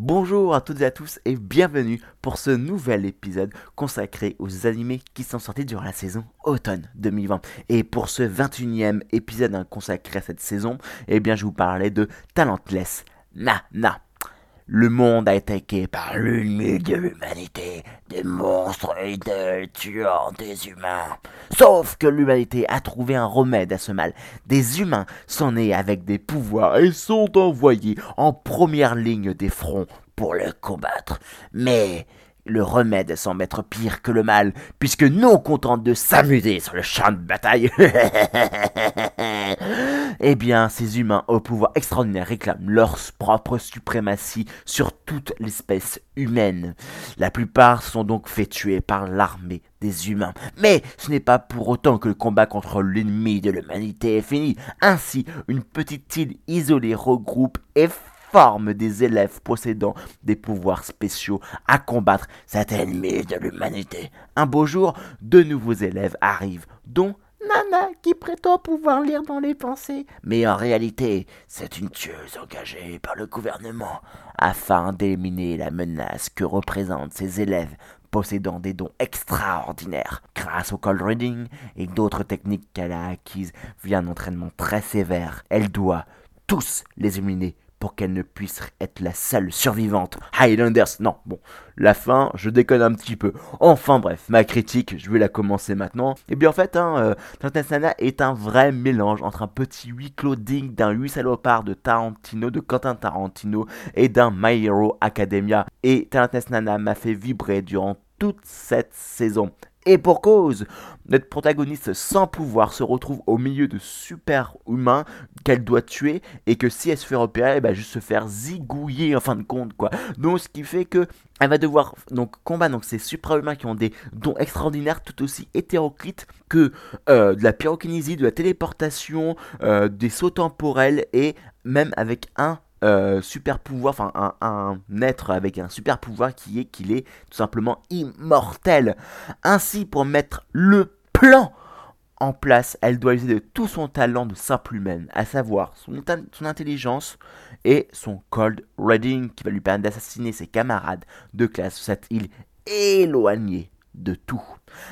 Bonjour à toutes et à tous et bienvenue pour ce nouvel épisode consacré aux animés qui sont sortis durant la saison automne 2020. Et pour ce 21e épisode hein, consacré à cette saison, eh bien je vous parlais de Talentless Nana. Le monde a été attaqué par l'ennemi de l'humanité, des monstres et des des humains. Sauf que l'humanité a trouvé un remède à ce mal. Des humains sont nés avec des pouvoirs et sont envoyés en première ligne des fronts pour le combattre. Mais le remède semble être pire que le mal, puisque non content de s'amuser sur le champ de bataille, eh bien, ces humains au pouvoir extraordinaire réclament leur propre suprématie sur toute l'espèce humaine. La plupart sont donc fait tuer par l'armée des humains. Mais ce n'est pas pour autant que le combat contre l'ennemi de l'humanité est fini. Ainsi, une petite île isolée regroupe et forme des élèves possédant des pouvoirs spéciaux à combattre cet ennemi de l'humanité. Un beau jour, de nouveaux élèves arrivent, dont Nana qui prétend pouvoir lire dans les pensées. Mais en réalité, c'est une tueuse engagée par le gouvernement afin d'éliminer la menace que représentent ces élèves possédant des dons extraordinaires grâce au cold reading et d'autres techniques qu'elle a acquises via un entraînement très sévère. Elle doit tous les éliminer pour qu'elle ne puisse être la seule survivante. Highlanders, non, bon, la fin, je déconne un petit peu. Enfin bref, ma critique, je vais la commencer maintenant. Et bien en fait, hein, euh, est un vrai mélange entre un petit huis clos d'un huit salopard de Tarantino, de Quentin Tarantino et d'un My Hero Academia. Et Nana m'a fait vibrer durant toute cette saison. Et pour cause, notre protagoniste sans pouvoir se retrouve au milieu de super-humains qu'elle doit tuer et que si elle se fait repérer, elle va juste se faire zigouiller en fin de compte quoi. Donc ce qui fait que elle va devoir donc combattre donc ces super-humains qui ont des dons extraordinaires tout aussi hétéroclites que euh, de la pyrokinésie, de la téléportation, euh, des sauts temporels et même avec un euh, super pouvoir, enfin un, être avec un super pouvoir qui est qu'il est tout simplement immortel. Ainsi, pour mettre le plan en place, elle doit user de tout son talent de simple humaine, à savoir son, son intelligence et son cold reading qui va lui permettre d'assassiner ses camarades de classe sur cette île éloignée de tout.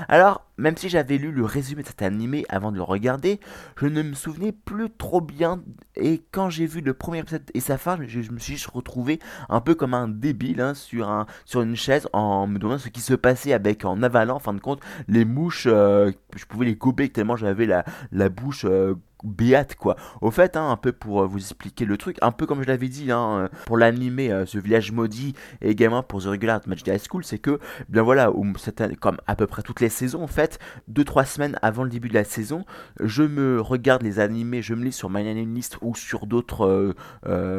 Alors, même si j'avais lu le résumé de cet animé avant de le regarder, je ne me souvenais plus trop bien. Et quand j'ai vu le premier épisode et sa fin, je, me suis retrouvé un peu comme un débile hein, sur, un, sur une chaise en me demandant ce qui se passait avec en avalant, en fin de compte, les mouches. Euh, je pouvais les gober tellement j'avais la, la bouche. Euh, béate quoi. Au fait, hein, un peu pour euh, vous expliquer le truc, un peu comme je l'avais dit hein, euh, pour l'animé euh, Ce village maudit et également pour The Regular Match High School, c'est que bien voilà, comme à peu près toutes les saisons en fait, 2-3 semaines avant le début de la saison, je me regarde les animés, je me lis sur My Anime ou sur d'autres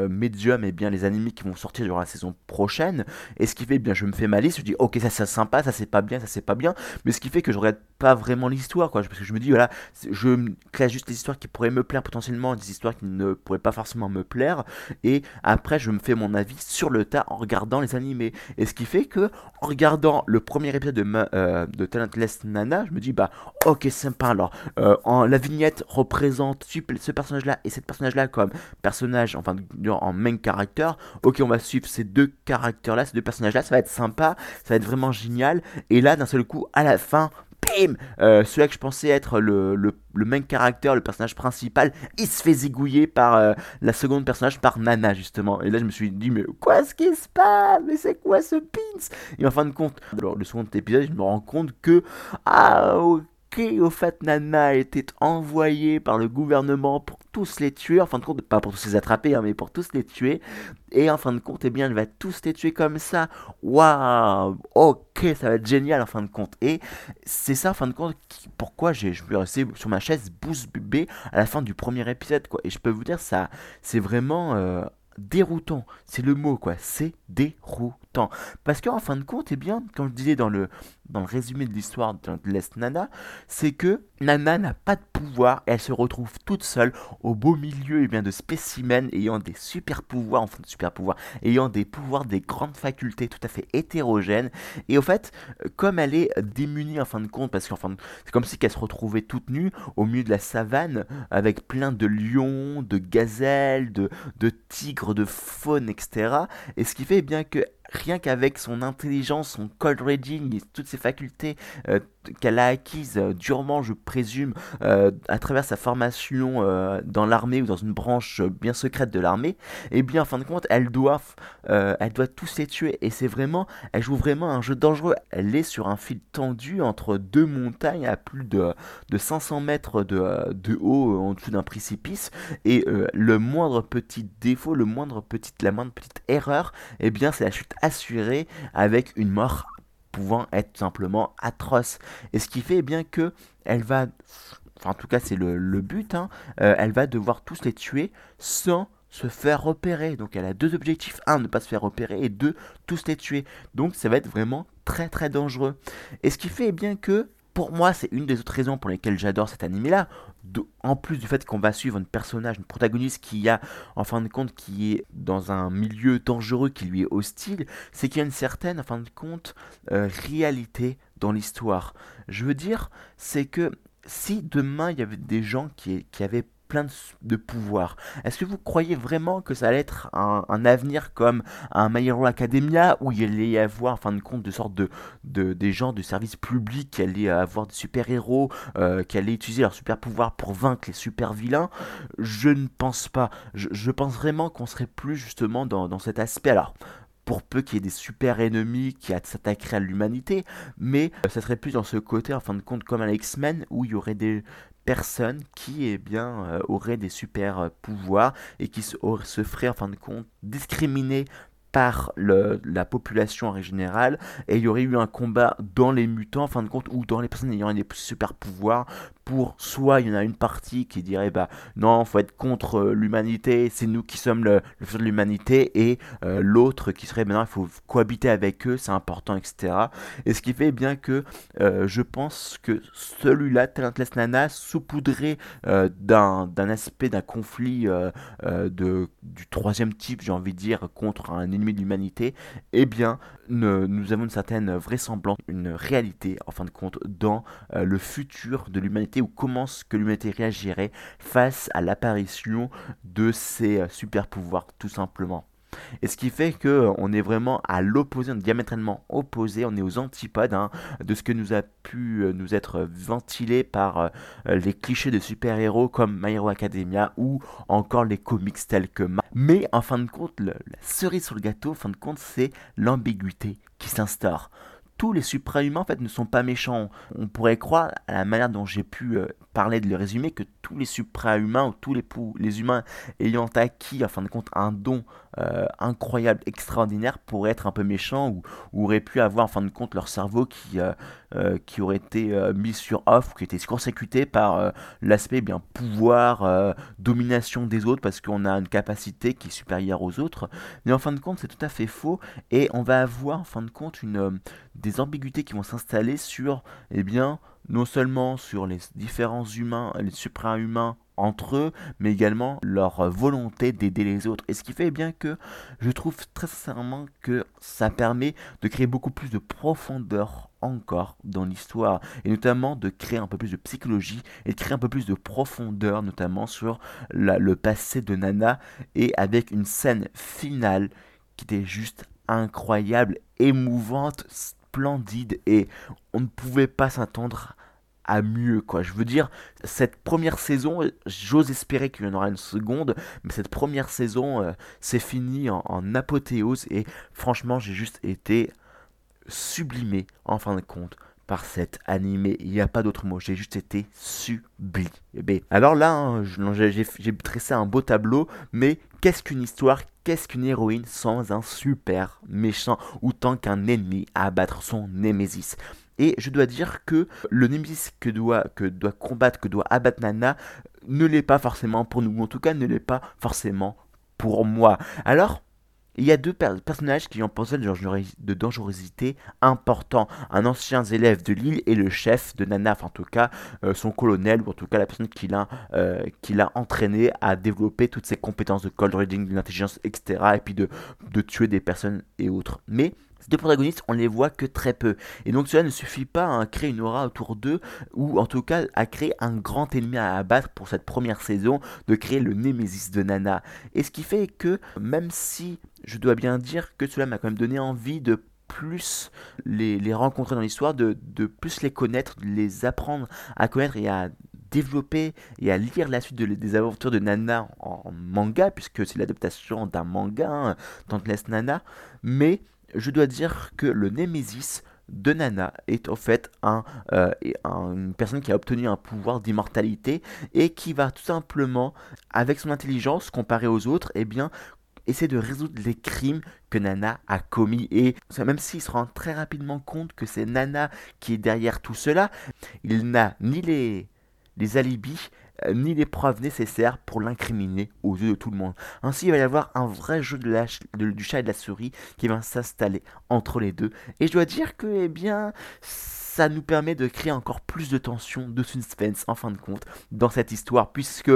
médiums et bien les animés qui vont sortir durant la saison prochaine. Et ce qui fait bien, je me fais ma liste, je dis ok ça c'est sympa, ça c'est pas bien, ça c'est pas bien, mais ce qui fait que je regarde pas vraiment l'histoire quoi, parce que je me dis voilà, je classe juste les histoires qui pourraient me plaire potentiellement, des histoires qui ne pourraient pas forcément me plaire, et après je me fais mon avis sur le tas en regardant les animés. Et ce qui fait que, en regardant le premier épisode de, euh, de Talentless Nana, je me dis, bah ok, sympa alors. Euh, la vignette représente ce personnage-là et cette personnage-là comme personnage, enfin en main character. Ok, on va suivre ces deux caractères-là, ces deux personnages-là, ça va être sympa, ça va être vraiment génial. Et là, d'un seul coup, à la fin, bim! Euh, Celui que je pensais être le, le, le, main character, le personnage principal, il se fait zigouiller par euh, la seconde personnage, par Nana justement. Et là je me suis dit, mais quoi ce qui se passe? Mais c'est quoi ce pins? Et en fin de compte, alors, le second épisode, je me rends compte que, ah ok, au fait Nana a été envoyée par le gouvernement pour tous les tuer, en fin de compte, pas pour tous les attraper, hein, mais pour tous les tuer. Et en fin de compte, eh bien, elle va tous les tuer comme ça. Waouh, ok, ça va être génial en fin de compte. Et c'est ça, en fin de compte, pourquoi je suis resté sur ma chaise bouche bébé à la fin du premier épisode, quoi. Et je peux vous dire, ça, c'est vraiment euh, déroutant. C'est le mot, quoi. C'est déroutant. Parce qu'en fin de compte, eh bien, comme je disais dans le, dans le résumé de l'histoire de l'Est Nana, c'est que Nana n'a pas de pouvoir elle se retrouve toute seule au beau milieu eh bien, de spécimens ayant des super pouvoirs, enfin de super pouvoirs, ayant des pouvoirs, des grandes facultés tout à fait hétérogènes. Et au fait, comme elle est démunie en fin de compte, parce qu'enfin c'est comme si qu'elle se retrouvait toute nue au milieu de la savane avec plein de lions, de gazelles, de, de tigres, de faune, etc. Et ce qui fait bien que rien qu'avec son intelligence, son cold reading toutes ses facultés euh, qu'elle a acquises euh, durement, je présume, euh, à travers sa formation dans l'armée ou dans une branche bien secrète de l'armée, et eh bien en fin de compte, elle doit, tous les tuer. Et c'est vraiment, elle joue vraiment un jeu dangereux. Elle est sur un fil tendu entre deux montagnes à plus de, de 500 mètres de, haut en dessous d'un précipice. Et le moindre petit défaut, le moindre petite, la moindre petite erreur, et eh bien c'est la chute assurée avec une mort pouvant être simplement atroce. Et ce qui fait bien que elle va, enfin en tout cas c'est le, but, hein, euh, elle va devoir tous les tuer sans se faire repérer. Donc elle a deux objectifs. Un, ne pas se faire repérer. Et deux, tous les tuer. Donc ça va être vraiment très très dangereux. Et ce qui fait bien que pour moi, c'est une des autres raisons pour lesquelles j'adore cet animé-là. En plus du fait qu'on va suivre un personnage, une protagoniste qui a, en fin de compte, qui est dans un milieu dangereux qui lui est hostile, c'est qu'il y a une certaine, fin de compte, euh, réalité dans l'histoire. Je veux dire, c'est que si demain il y avait des gens qui avaient plein de, pouvoirs. Est-ce que vous croyez vraiment que ça allait être un, avenir comme un My Hero Academia où il allait y avoir en fin de compte de sorte de, de des gens de service public qui allaient avoir des super héros euh, qui allaient utiliser leurs super pouvoirs pour vaincre les super vilains Je ne pense pas. Je, pense vraiment qu'on serait plus justement dans, dans cet aspect. Alors pour peu qu'il y ait des super ennemis qui s'attaqueraient à l'humanité, mais euh, ça serait plus dans ce côté, en fin de compte, comme un X-Men, où il y aurait des, personne qui eh bien, euh, aurait des super euh, pouvoirs et qui se, se ferait en fin de compte discriminer par le, la population en général et il y aurait eu un combat dans les mutants en fin de compte ou dans les personnes ayant des super pouvoirs pour soit il y en a une partie qui dirait bah non faut être contre euh, l'humanité c'est nous qui sommes le, futur de l'humanité et euh, l'autre qui serait maintenant il faut cohabiter avec eux c'est important etc et ce qui fait bien que euh, je pense que celui-là Talentless Nana saupoudré d'un aspect d'un conflit du troisième type j'ai envie de dire contre un ennemi de l'humanité eh bien nous avons une certaine vraisemblance une réalité en fin de compte dans le futur de l'humanité ou comment que l'humanité réagirait face à l'apparition de ces euh, super pouvoirs tout simplement. Et ce qui fait que euh, on est vraiment à l'opposé, diamétralement opposé, on est aux antipodes hein, de ce que nous a pu euh, nous être ventilé par les clichés de super-héros comme My Hero Academia ou encore les comics tels que Mais en fin de compte, la cerise sur le gâteau, en fin de compte, c'est l'ambiguïté qui s'instaure tous les supra-humains en fait ne sont pas méchants. On pourrait croire, à la manière dont j'ai pu euh, parler de le résumer, que tous les supra-humains ou tous les, les humains ayant acquis, en fin de compte, un don euh, incroyable, extraordinaire, pourraient être un peu méchants ou, auraient pu avoir, en fin de compte, leur cerveau qui, euh, qui aurait été mis sur off, qui était consécuté par l'aspect bien pouvoir, domination des autres, parce qu'on a une capacité qui est supérieure aux autres. Mais en fin de compte, c'est tout à fait faux, et on va avoir, en fin de compte, une des ambiguïtés qui vont s'installer sur, eh bien, non seulement sur les différents humains, les supra-humains entre eux, mais également leur volonté d'aider les autres. Et ce qui fait bien que je trouve très sincèrement que ça permet de créer beaucoup plus de profondeur encore dans l'histoire, et notamment de créer un peu plus de psychologie, et de créer un peu plus de profondeur, notamment sur le passé de Nana, et avec une scène finale qui était juste incroyable, émouvante, splendide et on ne pouvait pas s'attendre à mieux quoi. Je veux dire, cette première saison, j'ose espérer qu'il y en aura une seconde, mais cette première saison, euh, c'est fini en, apothéose et franchement, j'ai juste été sublimé en fin de compte par cet animé. Il n'y a pas d'autre mot. J'ai juste été sublimé. Alors là, hein, j'ai tressé un beau tableau, mais qu'est-ce qu'une histoire Qu'est-ce qu'une héroïne sans un super méchant ou tant qu'un ennemi à abattre son némésis? Et je dois dire que le Némésis que doit, que doit combattre, que doit abattre Nana, ne l'est pas forcément pour nous, ou en tout cas ne l'est pas forcément pour moi. Alors, Il y a deux personnages qui ont pensé de dangerosité important. Un ancien élève de l'île et le chef de Nana, en tout cas euh, son colonel, ou en tout cas la personne qui l'a euh, entraîné à développer toutes ses compétences de cold reading, d'intelligence, etc. Et puis de, de tuer des personnes et autres. Mais ces deux protagonistes, on les voit que très peu. Et donc cela ne suffit pas à créer une aura autour d'eux, ou en tout cas à créer un grand ennemi à abattre pour cette première saison, de créer le Némésis de Nana. Et ce qui fait que, même si je dois bien dire que cela m'a quand même donné envie de plus les, rencontrer dans l'histoire, de, plus les connaître, de les apprendre à connaître et à développer et à lire la suite des aventures de Nana en, manga, puisque c'est l'adaptation d'un manga, hein, Tantless Nana, mais je dois dire que le Némésis de Nana est en fait un, euh, une personne qui a obtenu un pouvoir d'immortalité et qui va tout simplement, avec son intelligence comparée aux autres, eh bien, essayer de résoudre les crimes que Nana a commis. Et même s'il se rend très rapidement compte que c'est Nana qui est derrière tout cela, il n'a ni les, les alibis, euh, ni les preuves nécessaires pour l'incriminer aux yeux de tout le monde. Ainsi, il va y avoir un vrai jeu de du chat et de la souris qui va s'installer entre les deux. Et je dois dire que, eh bien, ça nous permet de créer encore plus de tension, de suspense en fin de compte dans cette histoire, puisque,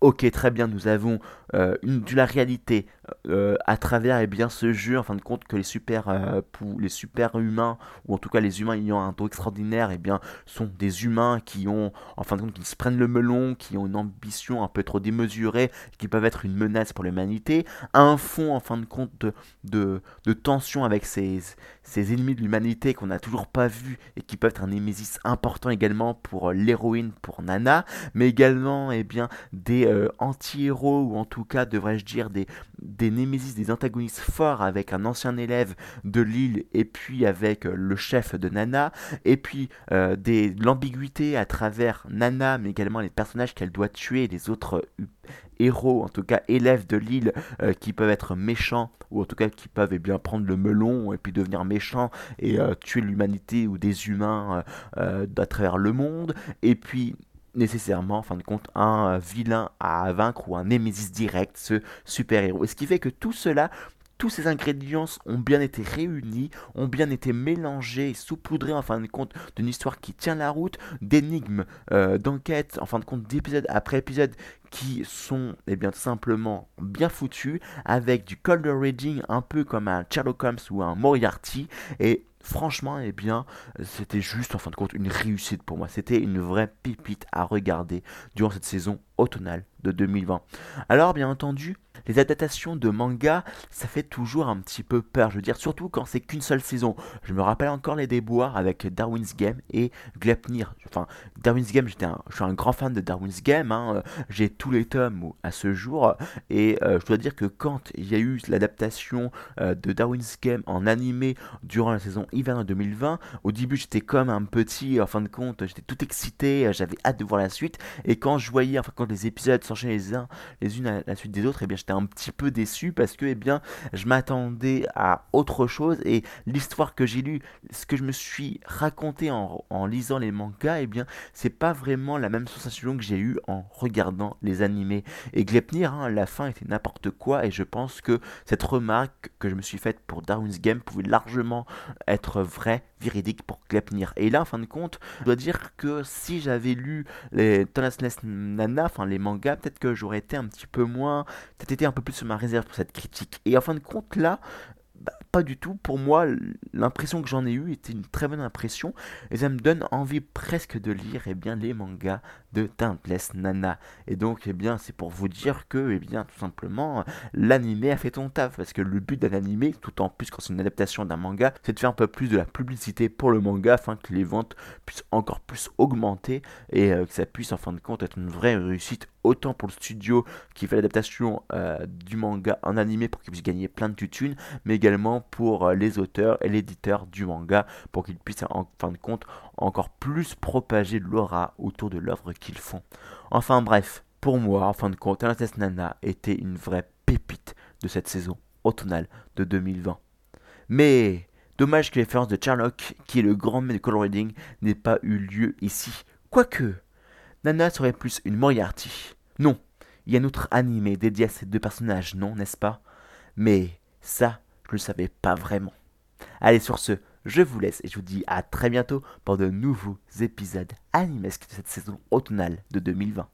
ok, très bien, nous avons euh, une, de la réalité euh, à travers eh bien, ce jeu, en fin de compte, que les super, euh, les super humains, ou en tout cas les humains ayant un taux extraordinaire, eh bien, sont des humains qui ont, en fin de compte, qui se prennent le melon, qui ont une ambition un peu trop démesurée, qui peuvent être une menace pour l'humanité, un fond, en fin de compte, de, de, tension avec ces, ces ennemis de l'humanité qu'on n'a toujours pas vus et qui peuvent être un némésis important également pour euh, l'héroïne, pour Nana, mais également eh bien, des anti-héros, ou en tout cas, devrais-je dire, des, des némésis, des antagonistes forts avec un ancien élève de l'île et puis avec euh, le chef de Nana, et puis des l'ambiguïté à travers Nana, mais également les personnages qu'elle doit tuer, les autres héros, en tout cas élèves de l'île, euh, qui peuvent être méchants, ou en tout cas qui peuvent eh bien, prendre le melon et puis devenir méchants et euh, tuer l'humanité ou des humains euh, à travers le monde. Et puis nécessairement, en fin de compte, un vilain à vaincre ou un némésis direct, ce super-héros. Et ce qui fait que tout cela tous ces ingrédients ont bien été réunis, ont bien été mélangés saupoudrés en fin de compte d'une histoire qui tient la route, d'énigmes, euh, d'enquêtes, en fin de compte d'épisode après épisode qui sont eh bien tout simplement bien foutus avec du cold reading un peu comme un Sherlock Holmes ou un Moriarty et franchement, eh bien, c'était juste en fin de compte une réussite pour moi. C'était une vraie pépite à regarder durant cette saison automnale de 2020. Alors, bien entendu, les adaptations de manga, ça fait toujours un petit peu peur, je veux dire, surtout quand c'est qu'une seule saison. Je me rappelle encore les déboires avec Darwin's Game et Glepnir. Enfin, Darwin's Game, j'étais je suis un grand fan de Darwin's Game, hein. j'ai tous les tomes à ce jour, et euh, je dois dire que quand il y a eu l'adaptation euh, de Darwin's Game en animé durant la saison hiver 2020, au début j'étais comme un petit, en fin de compte, j'étais tout excité, j'avais hâte de voir la suite, et quand je voyais, enfin quand les épisodes s'enchaînaient les uns les unes à la suite des autres, et eh bien j'étais un petit peu déçu parce que eh bien je m'attendais à autre chose et l'histoire que j'ai lue, ce que je me suis raconté en, lisant les mangas, et eh bien c'est pas vraiment la même sensation que j'ai eu en regardant les animés. Et Glepnir, hein, la fin était n'importe quoi et je pense que cette remarque que je me suis faite pour Darwin's Game pouvait largement être vraie véridique pour Glepnir. Et là, en fin de compte, je dois dire que si j'avais lu les Tonasness Nana, enfin les mangas, peut-être que j'aurais été un petit peu moins, peut-être été un peu plus sur ma réserve pour cette critique. Et en fin de compte, là, bah, pas du tout. Pour moi, l'impression que j'en ai eue était une très bonne impression. Et ça me donne envie presque de lire eh bien, les mangas de Taintless Nana. Et donc, eh bien, c'est pour vous dire que, eh bien, tout simplement, l'animé a fait ton taf. Parce que le but d'un animé, tout en plus quand c'est une adaptation d'un manga, c'est de faire un peu plus de la publicité pour le manga afin que les ventes puissent encore plus augmenter et euh, que ça puisse en fin de compte être une vraie réussite autant pour le studio qui fait l'adaptation euh, du manga en animé pour qu'il puisse gagner plein de tutunes, mais également pour euh, les auteurs et l'éditeur du manga pour qu'ils puissent en fin de compte encore plus propager l'aura autour de l'œuvre qu'ils font. Enfin bref, pour moi, en fin de compte, Anastasia Nana était une vraie pépite de cette saison automnale de 2020. Mais dommage que l'expérience de Sherlock, qui est le grand maître de color reading, n'ait pas eu lieu ici. Quoique, Nana serait plus une Moriarty. Non, il y a un autre animé dédié à ces deux personnages, non, n'est-ce pas? Mais Ça, je le savais pas vraiment. Allez, sur ce, je vous laisse et je vous dis à très bientôt pour de nouveaux épisodes animesques de cette saison automnale de 2020.